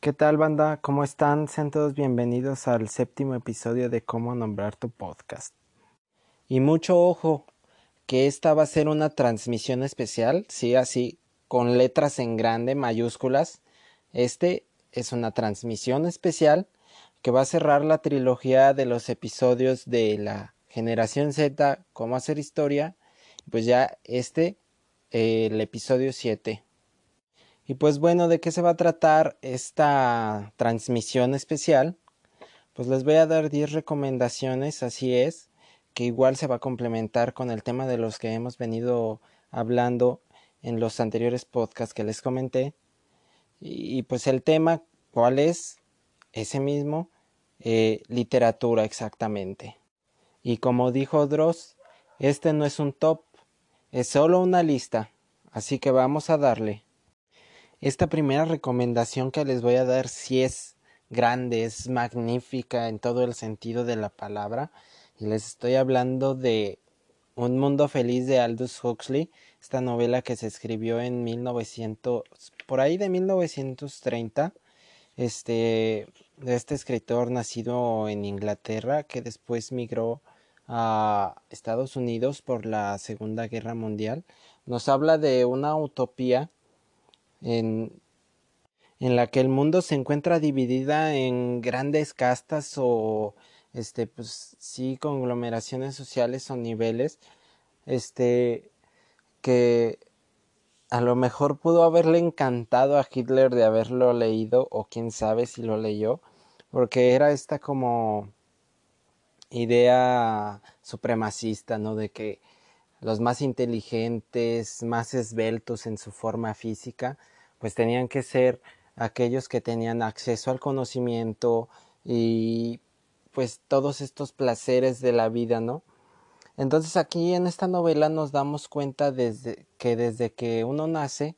¿Qué tal banda? ¿Cómo están? Sean todos bienvenidos al séptimo episodio de Cómo nombrar tu podcast. Y mucho ojo, que esta va a ser una transmisión especial, sí, así, con letras en grande, mayúsculas. Este es una transmisión especial que va a cerrar la trilogía de los episodios de la generación Z, cómo hacer historia, pues ya este, el episodio 7. Y pues bueno, ¿de qué se va a tratar esta transmisión especial? Pues les voy a dar 10 recomendaciones, así es, que igual se va a complementar con el tema de los que hemos venido hablando en los anteriores podcasts que les comenté. Y, pues el tema, ¿cuál es? Ese mismo, eh, literatura exactamente. Y como dijo Dross, este no es un top, es solo una lista, así que vamos a darle. Esta primera recomendación que les voy a dar si es grande, es magnífica en todo el sentido de la palabra. Y les estoy hablando de Un Mundo Feliz de Aldous Huxley, esta novela que se escribió en 1900, por ahí de 1930, este, de este escritor nacido en Inglaterra que después migró a Estados Unidos por la Segunda Guerra Mundial. Nos habla de una utopía en, en la que el mundo se encuentra dividida en grandes castas o este pues sí conglomeraciones sociales o niveles este que a lo mejor pudo haberle encantado a Hitler de haberlo leído o quién sabe si lo leyó porque era esta como idea supremacista no de que los más inteligentes, más esbeltos en su forma física, pues tenían que ser aquellos que tenían acceso al conocimiento y pues todos estos placeres de la vida, ¿no? Entonces aquí en esta novela nos damos cuenta desde que desde que uno nace,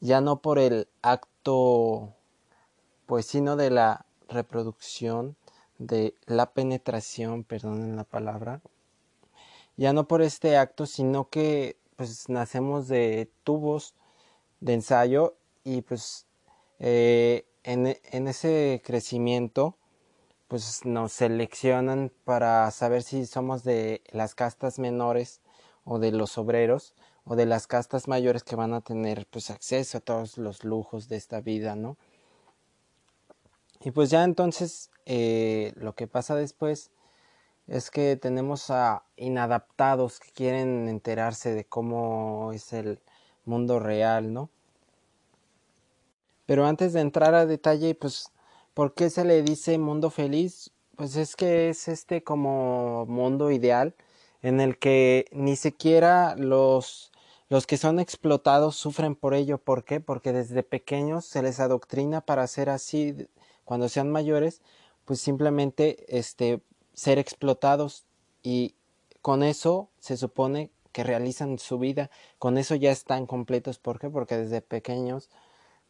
ya no por el acto, pues sino de la reproducción, de la penetración, perdonen la palabra, ya no por este acto, sino que pues nacemos de tubos de ensayo y pues eh, en, en, ese crecimiento pues nos seleccionan para saber si somos de las castas menores o de los obreros o de las castas mayores que van a tener pues acceso a todos los lujos de esta vida, ¿no? Y pues ya entonces eh, lo que pasa después es que tenemos a inadaptados que quieren enterarse de cómo es el mundo real, ¿no? Pero antes de entrar a detalle, pues, ¿por qué se le dice mundo feliz? Pues es que es este como mundo ideal en el que ni siquiera los, los que son explotados sufren por ello. ¿Por qué? Porque desde pequeños se les adoctrina para ser así cuando sean mayores, pues simplemente este ser explotados y con eso se supone que realizan su vida, con eso ya están completos. ¿Por qué? Porque desde pequeños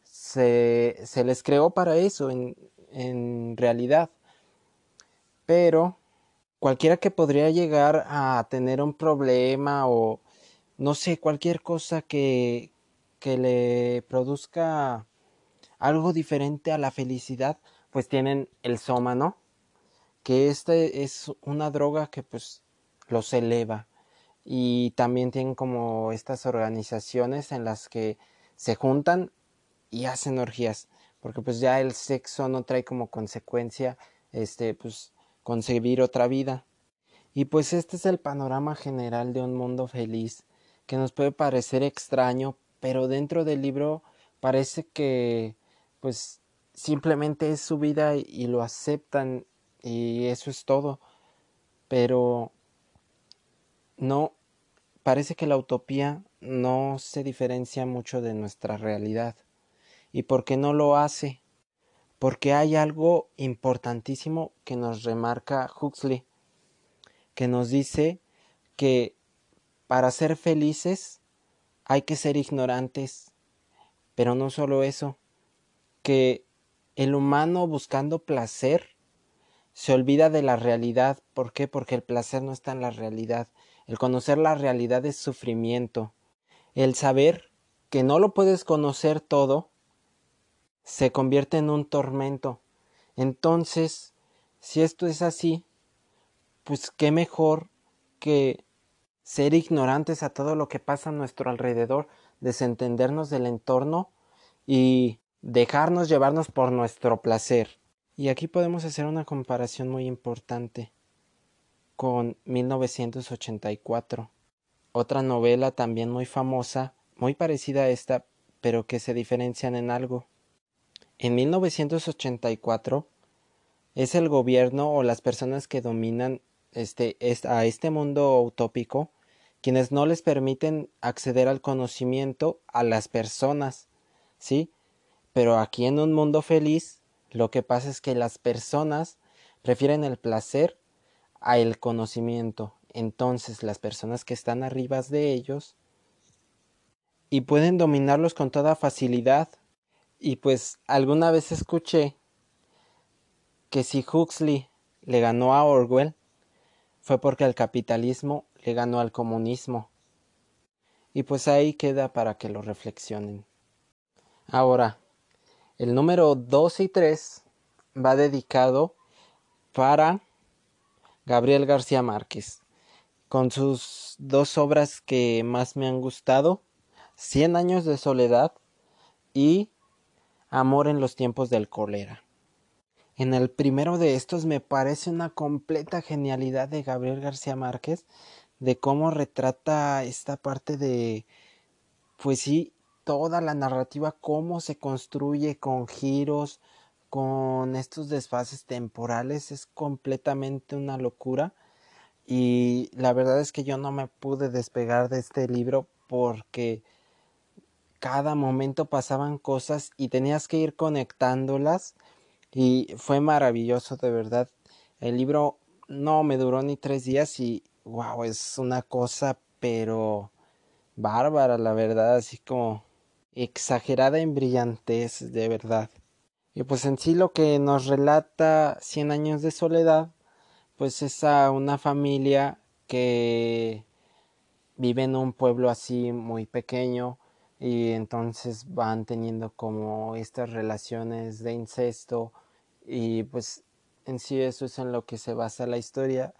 se, se les creó para eso en, en realidad. Pero cualquiera que podría llegar a tener un problema o no sé, cualquier cosa que, que le produzca algo diferente a la felicidad, pues tienen el soma, ¿no? Que este es una droga que pues los eleva. Y también tienen como estas organizaciones en las que se juntan y hacen orgías porque pues ya el sexo no trae como consecuencia este pues concebir otra vida. Y pues este es el panorama general de un mundo feliz que nos puede parecer extraño pero dentro del libro parece que pues simplemente es su vida y lo aceptan y eso es todo. Pero no, parece que la utopía no se diferencia mucho de nuestra realidad. ¿Y por qué no lo hace? Porque hay algo importantísimo que nos remarca Huxley, que nos dice que para ser felices hay que ser ignorantes, pero no solo eso, que el humano buscando placer se olvida de la realidad. ¿Por qué? Porque el placer no está en la realidad. El conocer la realidad es sufrimiento. El saber que no lo puedes conocer todo se convierte en un tormento. Entonces, si esto es así, pues qué mejor que ser ignorantes a todo lo que pasa a nuestro alrededor, desentendernos del entorno y dejarnos llevarnos por nuestro placer. Y aquí podemos hacer una comparación muy importante con 1984, otra novela también muy famosa, muy parecida a esta, pero que se diferencian en algo. En 1984 es el gobierno o las personas que dominan este, a este mundo utópico quienes no les permiten acceder al conocimiento a las personas, ¿sí? Pero aquí en un mundo feliz, lo que pasa es que las personas prefieren el placer a el conocimiento. Entonces las personas que están arriba de ellos y pueden dominarlos con toda facilidad. Y pues alguna vez escuché que si Huxley le ganó a Orwell fue porque el capitalismo le ganó al comunismo. Y pues ahí queda para que lo reflexionen. Ahora, el número 2 y 3 va dedicado para Gabriel García Márquez, con sus dos obras que más me han gustado, Cien años de soledad y Amor en los tiempos del cólera. En el primero de estos me parece una completa genialidad de Gabriel García Márquez, de cómo retrata esta parte de, pues sí, toda la narrativa, cómo se construye con giros, con estos desfases temporales, es completamente una locura. Y la verdad es que yo no me pude despegar de este libro porque cada momento pasaban cosas y tenías que ir conectándolas y fue maravilloso de verdad. El libro no me duró ni tres días y wow, es una cosa, pero bárbara, la verdad, así como exagerada en brillantez, de verdad. Y pues en sí lo que nos relata Cien años de soledad, pues es a una familia que vive en un pueblo así muy pequeño y entonces van teniendo como estas relaciones de incesto y pues en sí eso es en lo que se basa la historia,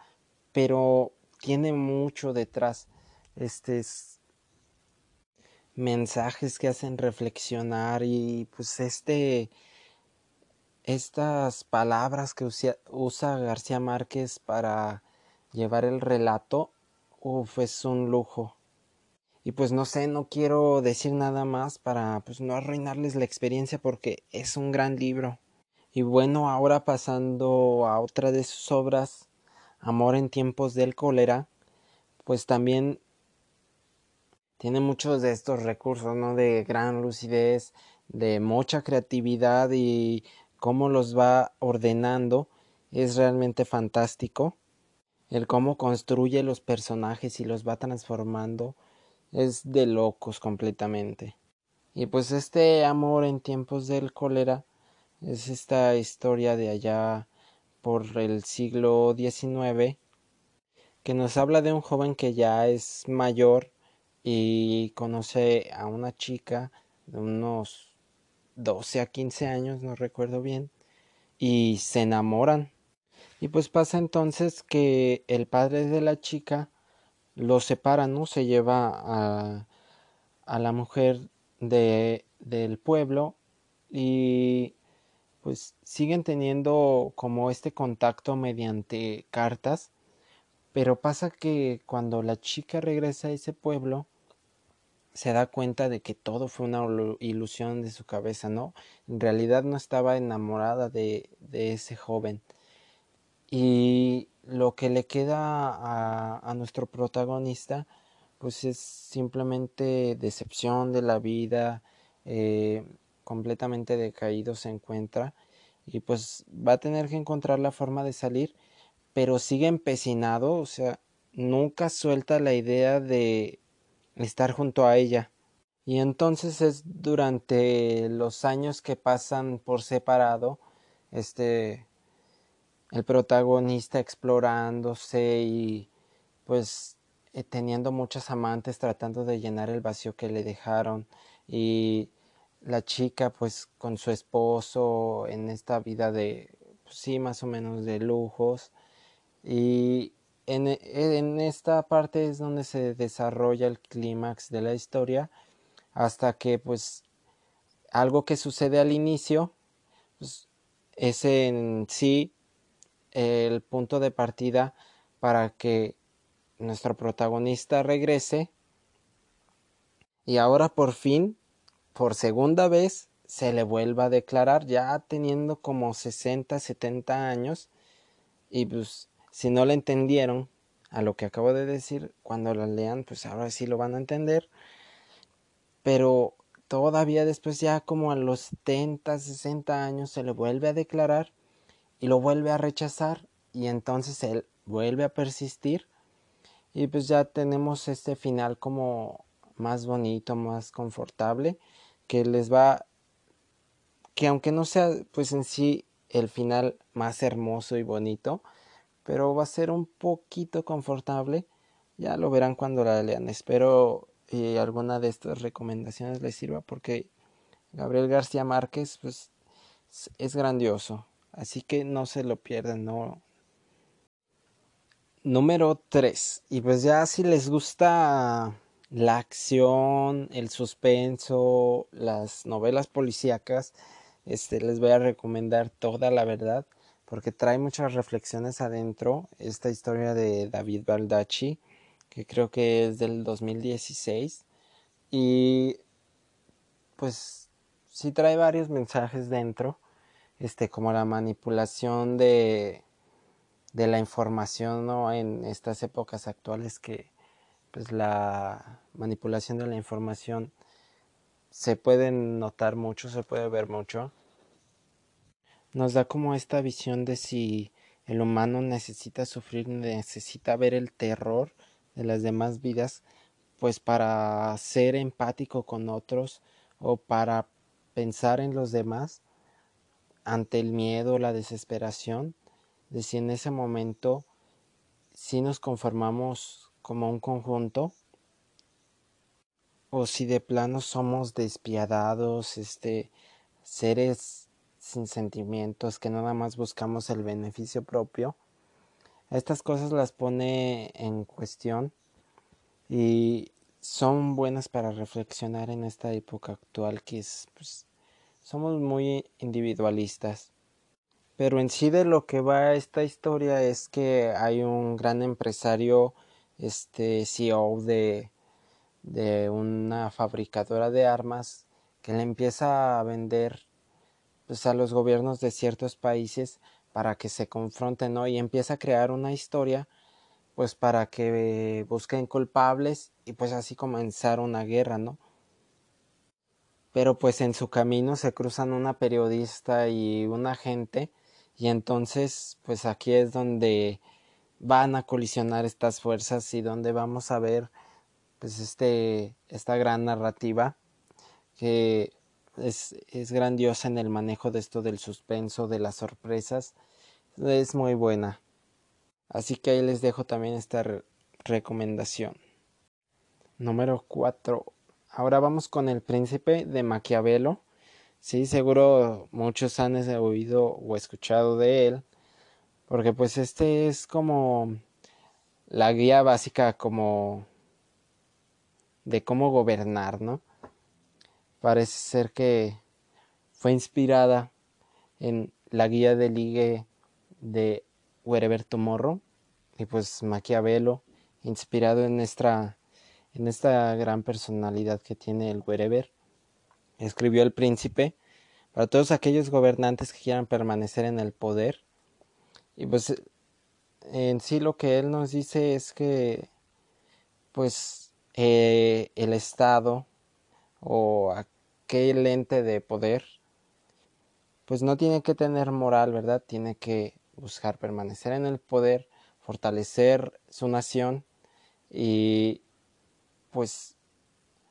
pero tiene mucho detrás. Este mensajes que hacen reflexionar y pues este estas palabras que usa, García Márquez para llevar el relato, uff, es un lujo. Y pues no sé, no quiero decir nada más para pues no arruinarles la experiencia porque es un gran libro. Y bueno, ahora pasando a otra de sus obras, Amor en tiempos del cólera, pues también tiene muchos de estos recursos, ¿no? De gran lucidez, de mucha creatividad y cómo los va ordenando es realmente fantástico. El cómo construye los personajes y los va transformando es de locos completamente. Y pues este amor en tiempos del cólera es esta historia de allá por el siglo XIX que nos habla de un joven que ya es mayor y conoce a una chica de unos 12 a 15 años, no recuerdo bien, y se enamoran. Y pues pasa entonces que el padre de la chica lo separa, ¿no? Se lleva a, a la mujer de, del pueblo y pues siguen teniendo como este contacto mediante cartas, pero pasa que cuando la chica regresa a ese pueblo, se da cuenta de que todo fue una ilusión de su cabeza, ¿no? En realidad no estaba enamorada de, de ese joven. Y lo que le queda a, a nuestro protagonista, pues es simplemente decepción de la vida, eh, completamente decaído se encuentra y pues va a tener que encontrar la forma de salir, pero sigue empecinado, o sea, nunca suelta la idea de estar junto a ella. Y entonces es durante los años que pasan por separado, este, el protagonista explorándose y pues eh, teniendo muchas amantes tratando de llenar el vacío que le dejaron y la chica pues con su esposo en esta vida de, pues, sí, más o menos de lujos. Y en, en esta parte es donde se desarrolla el clímax de la historia hasta que pues algo que sucede al inicio pues, es en sí el punto de partida para que nuestro protagonista regrese y ahora por fin, por segunda vez, se le vuelva a declarar ya teniendo como 60, 70 años y pues si no le entendieron a lo que acabo de decir, cuando la lean pues ahora sí lo van a entender. Pero todavía después ya como a los 70, 60 años se le vuelve a declarar y lo vuelve a rechazar y entonces él vuelve a persistir. Y pues ya tenemos este final como más bonito, más confortable que les va que aunque no sea pues en sí el final más hermoso y bonito, pero va a ser un poquito confortable. Ya lo verán cuando la lean. Espero y alguna de estas recomendaciones les sirva porque Gabriel García Márquez pues es grandioso así que no se lo pierdan no número 3 y pues ya si les gusta la acción el suspenso las novelas policíacas este les voy a recomendar toda la verdad porque trae muchas reflexiones adentro esta historia de David Baldacci que creo que es del 2016 y pues sí trae varios mensajes dentro este como la manipulación de de la información ¿no? en estas épocas actuales que pues la manipulación de la información se puede notar mucho, se puede ver mucho. Nos da como esta visión de si el humano necesita sufrir, necesita ver el terror de las demás vidas, pues para ser empático con otros o para pensar en los demás ante el miedo, la desesperación, de si en ese momento si nos conformamos como un conjunto o si de plano somos despiadados, este seres sin sentimientos que nada más buscamos el beneficio propio estas cosas las pone en cuestión y son buenas para reflexionar en esta época actual que es pues, somos muy individualistas. Pero en sí de lo que va esta historia es que hay un gran empresario este CEO de de una fabricadora de armas que le empieza a vender pues, a los gobiernos de ciertos países para que se confronten, ¿no? Y empieza a crear una historia, pues para que busquen culpables y pues así comenzar una guerra, ¿no? Pero pues en su camino se cruzan una periodista y un agente y entonces pues aquí es donde van a colisionar estas fuerzas y donde vamos a ver pues este esta gran narrativa que es, es grandiosa en el manejo de esto del suspenso, de las sorpresas. Es muy buena. Así que ahí les dejo también esta recomendación. Número 4. Ahora vamos con El Príncipe de Maquiavelo. Sí, seguro muchos han oído o escuchado de él. Porque pues este es como la guía básica como de cómo gobernar, ¿no? Parece ser que fue inspirada en la guía de ligue de Wherever Tomorrow. Y pues Maquiavelo inspirado en esta en esta gran personalidad que tiene el Wherever escribió El Príncipe. Para todos aquellos gobernantes que quieran permanecer en el poder y pues en sí lo que él nos dice es que pues eh, el Estado o aquel ente de poder, pues no tiene que tener moral, ¿verdad? Tiene que buscar permanecer en el poder, fortalecer su nación y pues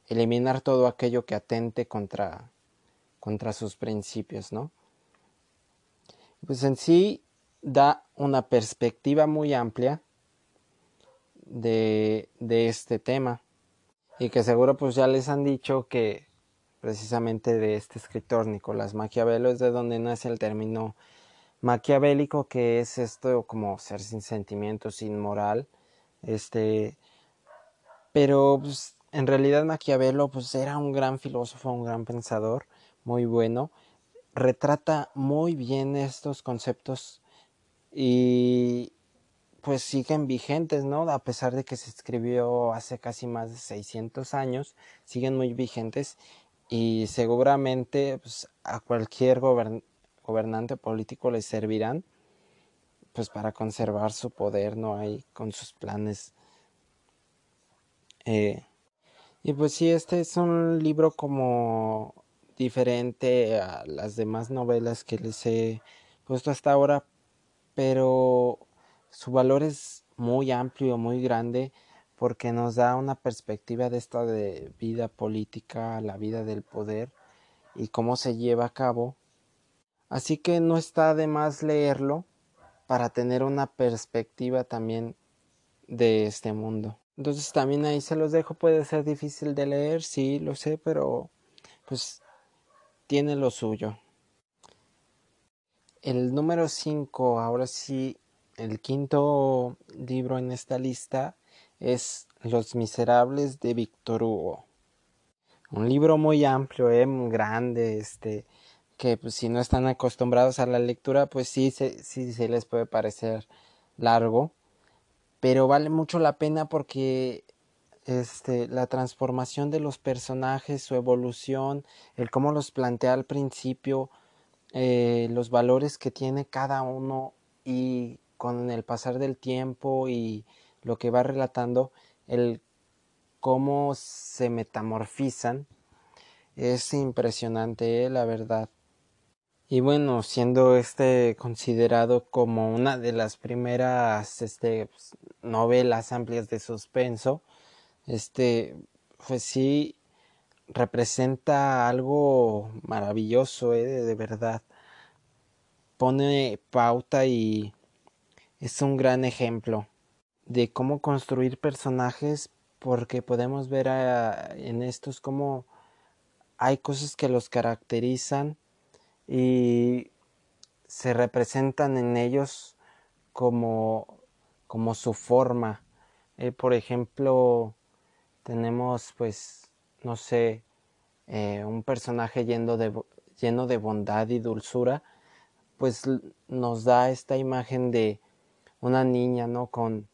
eliminar todo aquello que atente contra, contra sus principios, ¿no? Pues en sí da una perspectiva muy amplia de, de este tema y que seguro pues ya les han dicho que precisamente de este escritor Nicolás Maquiavelo, es de donde nace el término maquiavélico, que es esto como ser sin sentimientos, sin moral, este, pero pues, en realidad Maquiavelo pues era un gran filósofo, un gran pensador, muy bueno, retrata muy bien estos conceptos y pues siguen vigentes, ¿no? A pesar de que se escribió hace casi más de 600 años, siguen muy vigentes y seguramente pues, a cualquier gobernante político le servirán pues para conservar su poder, ¿no? Ahí con sus planes. Eh, y pues sí, este es un libro como diferente a las demás novelas que les he puesto hasta ahora, pero su valor es muy amplio, muy grande, porque nos da una perspectiva de esta de vida política, la vida del poder y cómo se lleva a cabo. Así que no está de más leerlo para tener una perspectiva también de este mundo. Entonces también ahí se los dejo, puede ser difícil de leer, sí, lo sé, pero pues tiene lo suyo. El número 5, ahora sí, el quinto libro en esta lista es Los Miserables de Víctor Hugo. Un libro muy amplio, eh, muy grande, este, que pues, si no están acostumbrados a la lectura, pues sí, sí se les puede parecer largo pero vale mucho la pena porque este, la transformación de los personajes, su evolución, el cómo los plantea al principio, eh, los valores que tiene cada uno y con el pasar del tiempo y lo que va relatando, el cómo se metamorfizan, es impresionante, eh, la verdad. Y bueno, siendo este considerado como una de las primeras este, pues, novelas amplias de suspenso, este, pues sí representa algo maravilloso, ¿eh? de verdad. Pone pauta y es un gran ejemplo de cómo construir personajes porque podemos ver en estos cómo hay cosas que los caracterizan y se representan en ellos como, como su forma. Eh, por ejemplo, tenemos pues, no sé, eh, un personaje lleno de, lleno de bondad y dulzura, pues nos da esta imagen de una niña, ¿no? Con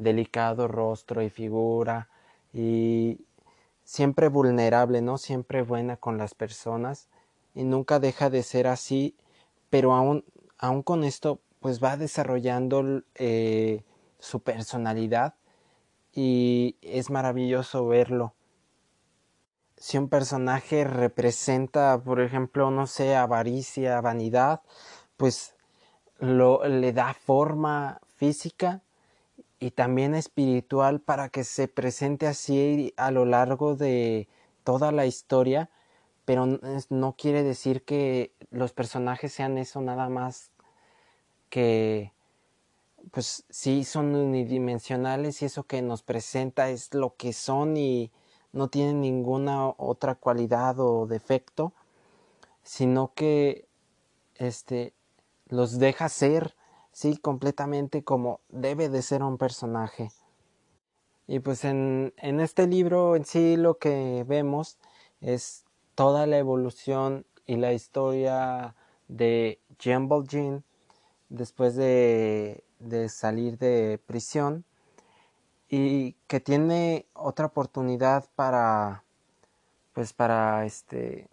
delicado rostro y figura y siempre vulnerable, ¿no? Siempre buena con las personas y nunca deja de ser así, pero aún, aún con esto pues va desarrollando eh, su personalidad y es maravilloso verlo. Si un personaje representa, por ejemplo, no sé, avaricia, vanidad, pues lo, le da forma física y también espiritual para que se presente así a lo largo de toda la historia pero no quiere decir que los personajes sean eso nada más que pues sí son unidimensionales y eso que nos presenta es lo que son y no tienen ninguna otra cualidad o defecto sino que este los deja ser sí completamente como debe de ser un personaje. Y pues en, en este libro en sí lo que vemos es toda la evolución y la historia de Jean después de, salir de prisión y que tiene otra oportunidad para pues para este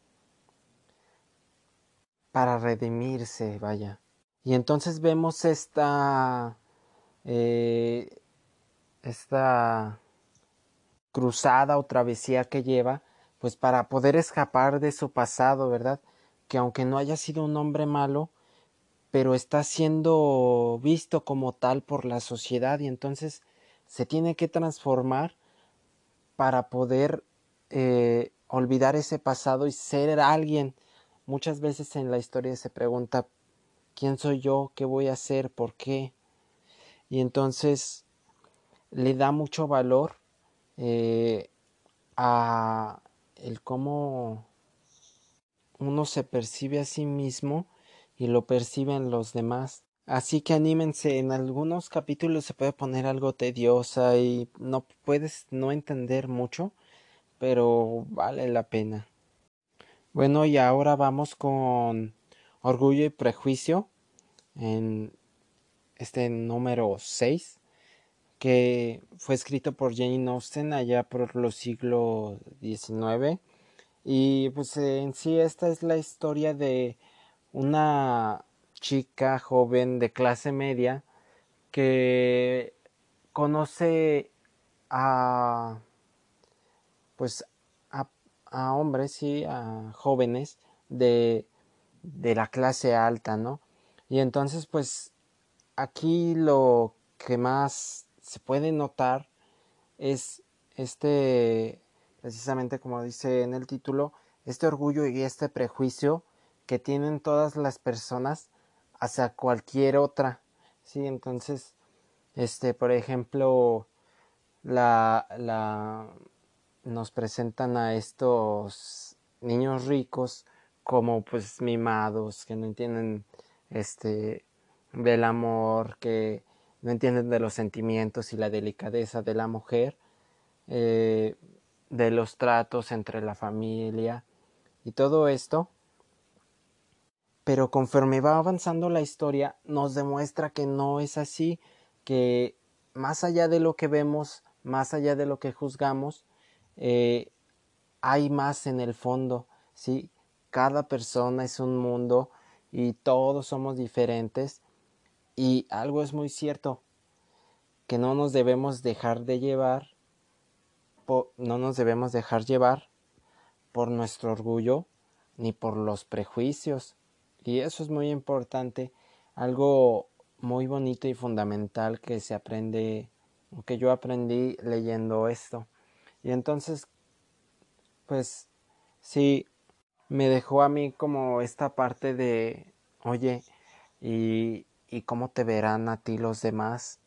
para redimirse vaya y entonces vemos esta eh, esta cruzada o travesía que lleva pues para poder escapar de su pasado, ¿verdad? Que aunque no haya sido un hombre malo, pero está siendo visto como tal por la sociedad y entonces se tiene que transformar para poder eh, olvidar ese pasado y ser alguien. Muchas veces en la historia se pregunta, ¿quién soy yo? ¿Qué voy a hacer? ¿Por qué? Y entonces le da mucho valor eh, a el cómo uno se percibe a sí mismo y lo perciben los demás. Así que anímense, en algunos capítulos se puede poner algo tediosa y no puedes no entender mucho, pero vale la pena. Bueno, y ahora vamos con Orgullo y Prejuicio en este número 6, que fue escrito por Jane Austen allá por los siglos XIX. Y pues en sí esta es la historia de una chica joven de clase media que conoce a pues a, hombres y a jóvenes de, de la clase alta, ¿no? Y entonces pues aquí lo que más se puede notar es este precisamente como dice en el título, este orgullo y este prejuicio que tienen todas las personas hacia cualquier otra, ¿sí? Entonces, este, por ejemplo, la, la, nos presentan a estos niños ricos como pues mimados, que no entienden, este, del amor, que no entienden de los sentimientos y la delicadeza de la mujer, eh, de los tratos entre la familia y todo esto. Pero conforme va avanzando la historia, nos demuestra que no es así, que más allá de lo que vemos, más allá de lo que juzgamos, eh, hay más en el fondo, ¿sí? Cada persona es un mundo y todos somos diferentes. Y algo es muy cierto, que no nos debemos dejar de llevar no nos debemos dejar llevar por nuestro orgullo ni por los prejuicios. Y eso es muy importante, algo muy bonito y fundamental que se aprende, que yo aprendí leyendo esto. Y entonces, pues sí, me dejó a mí como esta parte de, oye, ¿y, y cómo te verán a ti los demás?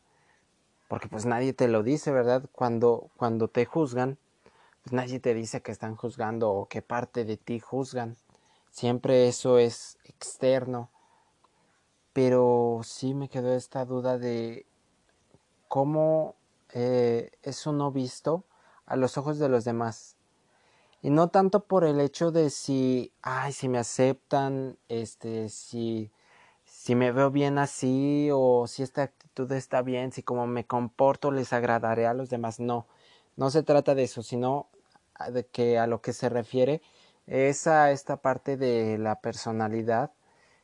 porque pues nadie te lo dice, ¿verdad? Cuando, cuando te juzgan, pues nadie te dice que están juzgando o qué parte de ti juzgan. Siempre eso es externo. Pero sí me quedó esta duda de cómo eh, es uno visto a los ojos de los demás. Y no tanto por el hecho de si, ay, si me aceptan, este, si si me veo bien así o si esta actitud está bien, si como me comporto les agradaré a los demás. No, no se trata de eso, sino de que a lo que se refiere es a esta parte de la personalidad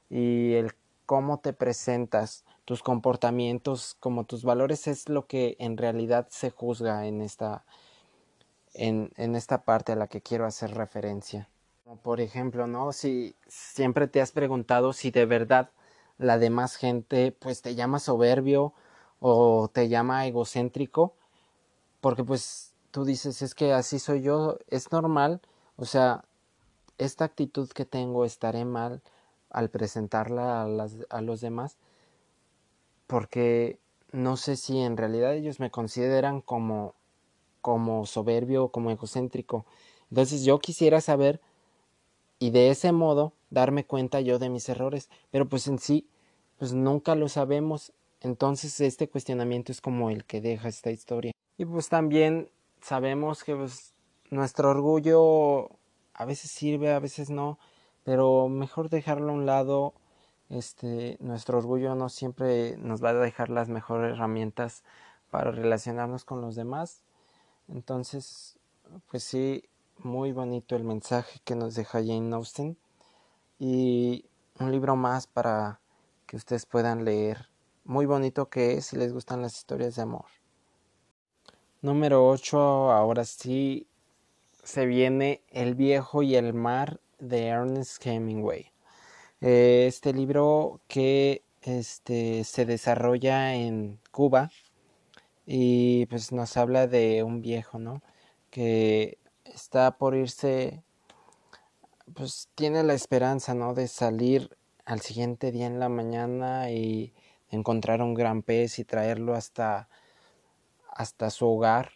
y el cómo te presentas, tus comportamientos, como tus valores es lo que en realidad se juzga en esta en, esta parte a la que quiero hacer referencia. por ejemplo, ¿no? Si siempre te has preguntado si de verdad la demás gente pues te llama soberbio o te llama egocéntrico porque pues tú dices es que así soy yo, es normal, o sea, esta actitud que tengo estaré mal al presentarla a los demás porque no sé si en realidad ellos me consideran como como soberbio como egocéntrico. Entonces yo quisiera saber y de ese modo darme cuenta yo de mis errores, pero pues en sí, pues nunca lo sabemos. Entonces este cuestionamiento es como el que deja esta historia. Y pues también sabemos que pues, nuestro orgullo a veces sirve, a veces no, pero mejor dejarlo a un lado. Este, nuestro orgullo no siempre nos va a dejar las mejores herramientas para relacionarnos con los demás. Entonces, pues sí, muy bonito el mensaje que nos deja Jane Austen y un libro más para que ustedes puedan leer. Muy bonito que es si les gustan las historias de amor. Número 8, ahora sí se viene El viejo y el mar de Ernest Hemingway. Eh, este libro que este, se desarrolla en Cuba y pues nos habla de un viejo, ¿no? Que está por irse, pues tiene la esperanza, ¿no? De salir al siguiente día en la mañana y encontrar un gran pez y traerlo hasta, hasta su hogar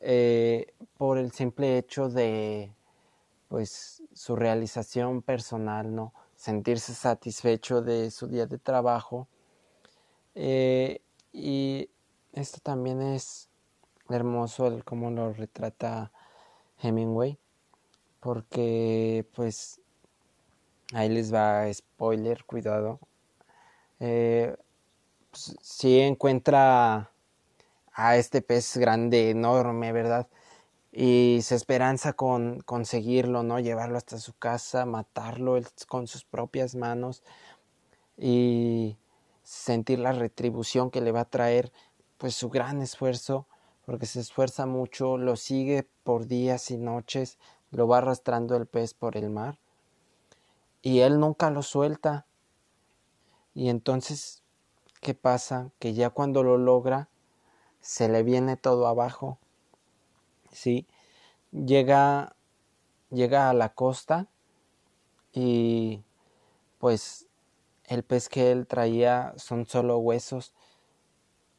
eh, por el simple hecho de, pues su realización personal, ¿no? Sentirse satisfecho de su día de trabajo. Eh, y esto también es hermoso el cómo lo retrata Hemingway, porque pues ahí les va spoiler, cuidado. Eh, pues, si encuentra a este pez grande, enorme, ¿verdad? y se esperanza con conseguirlo, ¿no? Llevarlo hasta su casa, matarlo con sus propias manos y sentir la retribución que le va a traer pues su gran esfuerzo, porque se esfuerza mucho, lo sigue por días y noches, lo va arrastrando el pez por el mar y él nunca lo suelta. Y entonces, ¿qué pasa? Que ya cuando lo logra, se le viene todo abajo ¿sí? Llega, llega a la costa y pues el pez que él traía son solo huesos,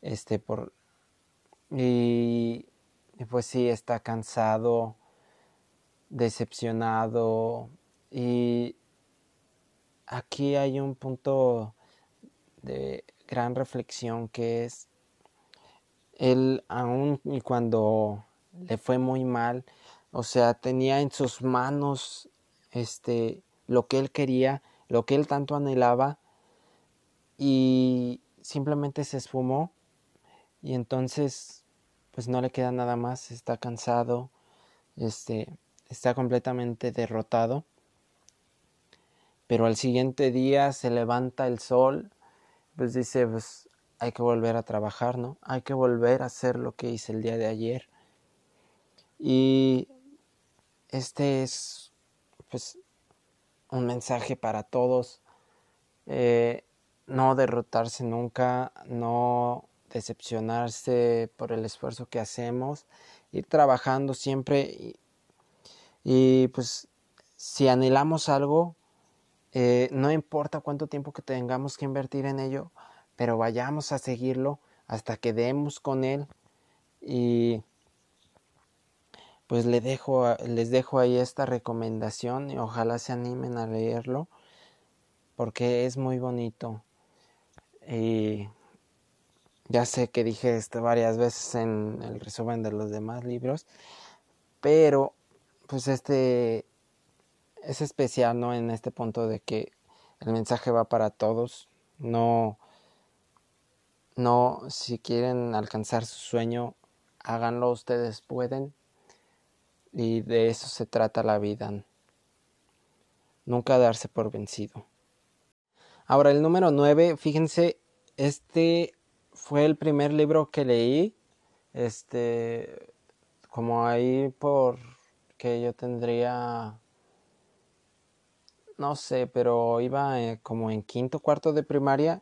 este, por, y, pues sí, está cansado, decepcionado y aquí hay un punto de gran reflexión que es él aún y cuando le fue muy mal, o sea, tenía en sus manos este lo que él quería, lo que él tanto anhelaba y simplemente se esfumó y entonces pues no le queda nada más, está cansado, este está completamente derrotado. Pero al siguiente día se levanta el sol, pues dice, pues hay que volver a trabajar, ¿no? Hay que volver a hacer lo que hice el día de ayer. Y este es pues un mensaje para todos. Eh, no derrotarse nunca, no decepcionarse por el esfuerzo que hacemos, ir trabajando siempre y, pues si anhelamos algo, eh, no importa cuánto tiempo que tengamos que invertir en ello, pero vayamos a seguirlo hasta que demos con él y pues les dejo, les dejo ahí esta recomendación y ojalá se animen a leerlo porque es muy bonito. Y ya sé que dije esto varias veces en el resumen de los demás libros, pero pues este es especial, ¿no? En este punto de que el mensaje va para todos, no no si quieren alcanzar su sueño, háganlo, ustedes pueden y de eso se trata la vida. Nunca darse por vencido. Ahora, el número 9, fíjense, este fue el primer libro que leí. Este, como ahí por que yo tendría, no sé, pero iba eh, como en quinto, cuarto de primaria.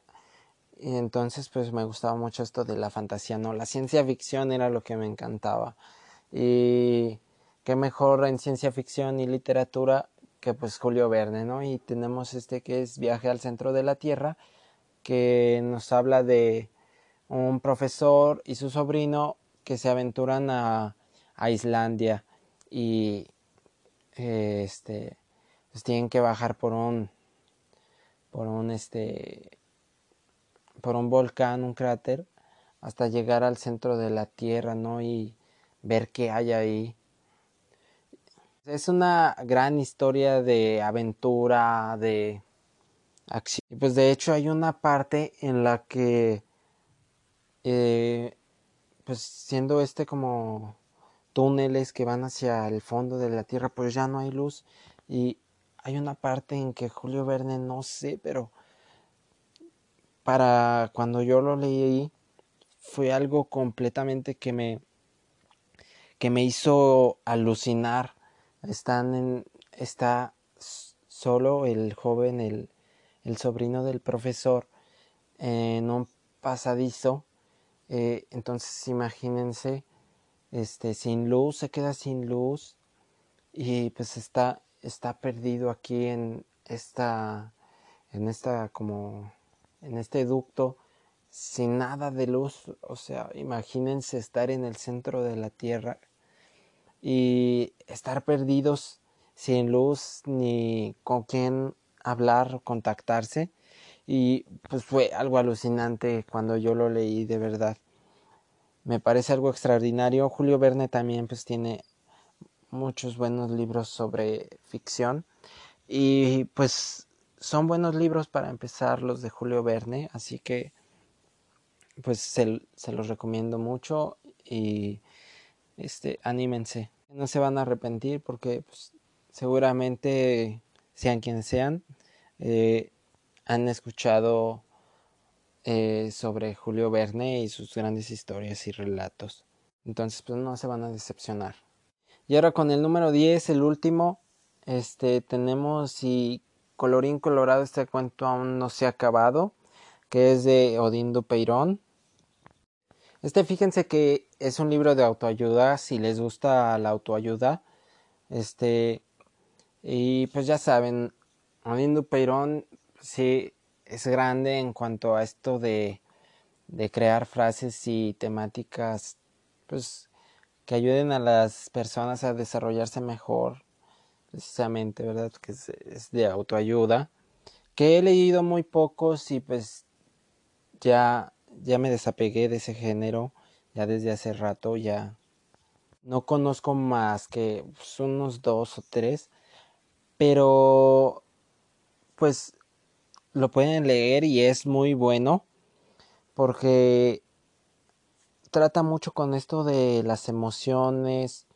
Y entonces pues me gustaba mucho esto de la fantasía, ¿no? La ciencia ficción era lo que me encantaba. Y qué mejor en ciencia ficción y literatura que pues Julio Verne, ¿no? Y tenemos este que es Viaje al centro de la Tierra, que nos habla de un profesor y su sobrino que se aventuran a, a Islandia y este pues tienen que bajar por un por un este por un volcán, un cráter hasta llegar al centro de la Tierra, ¿no? Y ver qué hay ahí es una gran historia de aventura, de acción. Pues de hecho hay una parte en la que, eh, pues siendo este como túneles que van hacia el fondo de la tierra, pues ya no hay luz. Y hay una parte en que Julio Verne, no sé, pero para cuando yo lo leí, fue algo completamente que me que me hizo alucinar están está solo el joven, el, el sobrino del profesor, en un pasadizo. Eh, entonces imagínense, este, sin luz, se queda sin luz y pues está, está perdido aquí en esta, en esta como, en este ducto sin nada de luz. O sea, imagínense estar en el centro de la tierra y estar perdidos sin luz ni con quién hablar o contactarse. Y pues fue algo alucinante cuando yo lo leí de verdad. Me parece algo extraordinario. Julio Verne también pues tiene muchos buenos libros sobre ficción. Y pues son buenos libros para empezar los de Julio Verne. Así que pues se, los recomiendo mucho y este anímense no se van a arrepentir porque pues, seguramente sean quienes sean eh, han escuchado eh, sobre Julio Verne y sus grandes historias y relatos entonces pues no se van a decepcionar y ahora con el número 10 el último este tenemos y colorín colorado este cuento aún no se ha acabado que es de Odindo Peirón este fíjense que es un libro de autoayuda, si les gusta la autoayuda. Este, y pues ya saben, Odindo Peirón sí es grande en cuanto a esto de, de crear frases y temáticas pues que ayuden a las personas a desarrollarse mejor precisamente, ¿verdad? Que es, de autoayuda. Que he leído muy pocos y pues ya ya me desapegué de ese género ya desde hace rato, ya no conozco más que pues, unos dos o tres, pero pues lo pueden leer y es muy bueno porque trata mucho con esto de las emociones,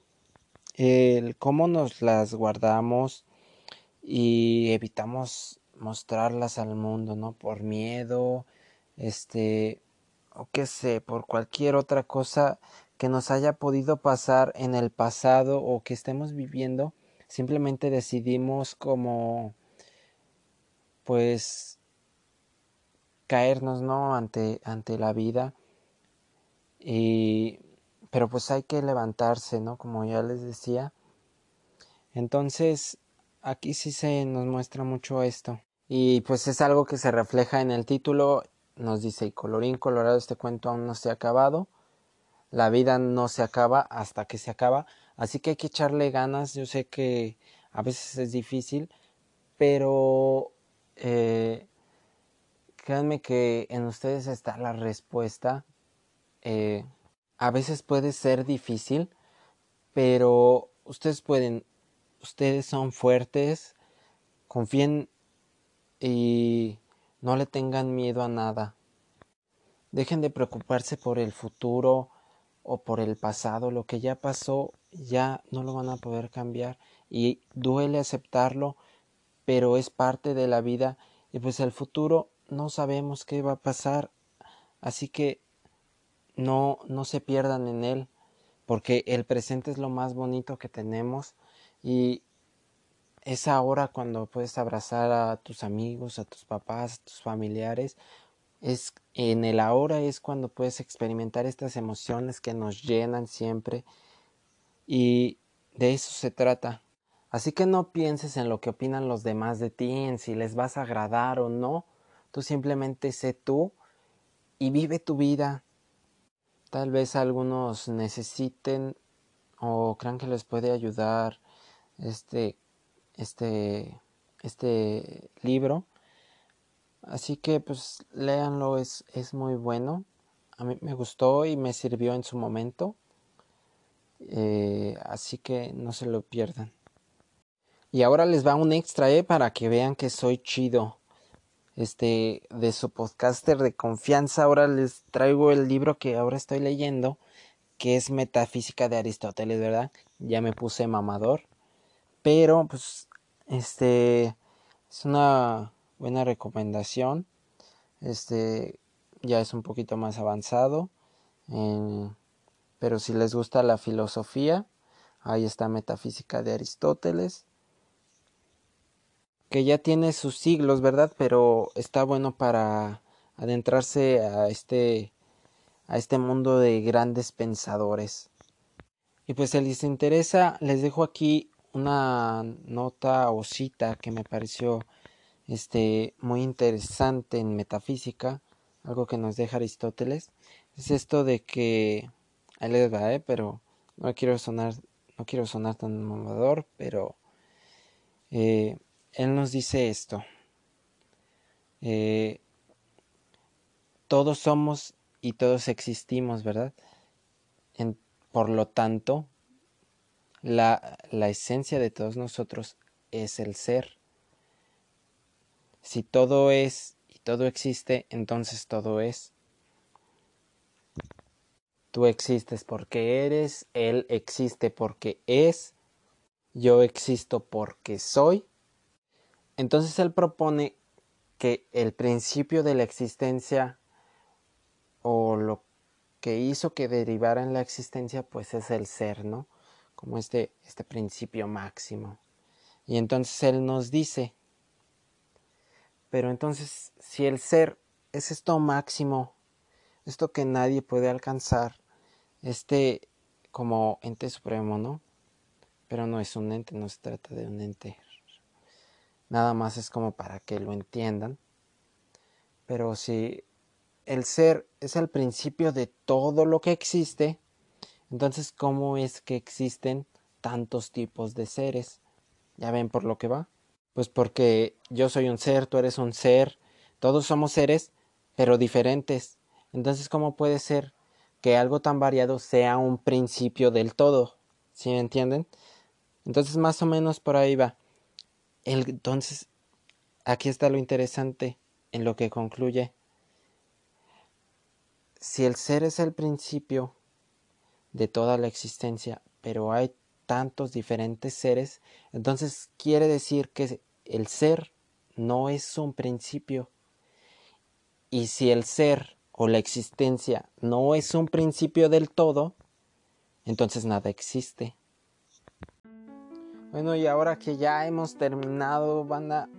el cómo nos las guardamos y evitamos mostrarlas al mundo, ¿no? Por miedo, este, o qué sé, por cualquier otra cosa que nos haya podido pasar en el pasado o que estemos viviendo, simplemente decidimos como pues caernos no ante ante la vida y pero pues hay que levantarse no como ya les decía entonces aquí sí se nos muestra mucho esto y pues es algo que se refleja en el título nos dice, y colorín colorado, este cuento aún no se ha acabado. La vida no se acaba hasta que se acaba. Así que hay que echarle ganas. Yo sé que a veces es difícil, pero eh, créanme que en ustedes está la respuesta. Eh, a veces puede ser difícil, pero ustedes pueden, ustedes son fuertes, confíen y no le tengan miedo a nada. Dejen de preocuparse por el futuro o por el pasado. Lo que ya pasó ya no lo van a poder cambiar y duele aceptarlo, pero es parte de la vida y pues el futuro no sabemos qué va a pasar. Así que no no se pierdan en él, porque el presente es lo más bonito que tenemos y es ahora cuando puedes abrazar a tus amigos, a tus papás, a tus familiares. Es en el ahora es cuando puedes experimentar estas emociones que nos llenan siempre y de eso se trata. Así que no pienses en lo que opinan los demás de ti, en si les vas a agradar o no. Tú simplemente sé tú y vive tu vida. Tal vez algunos necesiten o crean que les puede ayudar este este, este libro. Así que pues léanlo, es, es muy bueno. A mí me gustó y me sirvió en su momento. Eh, así que no se lo pierdan. Y ahora les va un extra, eh, para que vean que soy chido. Este, de su podcaster de confianza, ahora les traigo el libro que ahora estoy leyendo, que es Metafísica de Aristóteles, ¿verdad? Ya me puse mamador. Pero, pues, este es una buena recomendación. Este ya es un poquito más avanzado. pero si les gusta la filosofía, ahí está Metafísica de Aristóteles. Que ya tiene sus siglos, ¿verdad? Pero está bueno para adentrarse a este a este mundo de grandes pensadores. Y pues si les interesa, les dejo aquí una nota o cita que me pareció este muy interesante en metafísica, algo que nos deja Aristóteles, es esto de que ahí les va, ¿eh? pero no quiero sonar no quiero sonar tan mamador, pero Eh, él nos dice esto. Eh, todos somos y todos existimos, ¿verdad? por lo tanto, la, la esencia de todos nosotros es el ser. Si todo es y todo existe, entonces todo es. Tú existes porque eres, Él existe porque es, yo existo porque soy. Entonces Él propone que el principio de la existencia o lo que hizo que derivara en la existencia pues es el ser, ¿no? Como este, este principio máximo. Y entonces Él nos dice, pero entonces si el ser es esto máximo, esto que nadie puede alcanzar, este como ente supremo, ¿no? Pero no es un ente, no se trata de un ente. Nada más es como para que lo entiendan. Pero si el ser es el principio de todo lo que existe, entonces ¿cómo es que existen tantos tipos de seres? ¿Ya ven por lo que va? Pues porque yo soy un ser, tú eres un ser, todos somos seres, pero diferentes. Entonces, ¿cómo puede ser que algo tan variado sea un principio del todo. ¿Sí me entienden? Entonces más o menos por ahí va. Entonces, aquí está lo interesante en lo que concluye. Si el ser es el principio de toda la existencia, pero hay tantos diferentes seres, entonces quiere decir que el ser no es un principio. Y si el ser o la existencia no es un principio del todo, entonces nada existe. Bueno, y ahora que ya hemos terminado, banda,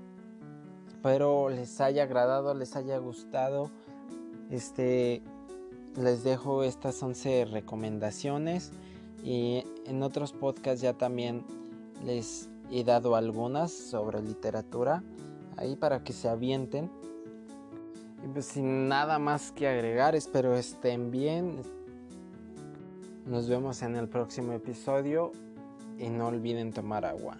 espero les haya agradado, les haya gustado. Este, les dejo estas 11 recomendaciones y en otros podcasts ya también les he dado algunas sobre literatura ahí para que se avienten y pues sin nada más que agregar, espero estén bien. Nos vemos en el próximo episodio y no olviden tomar agua.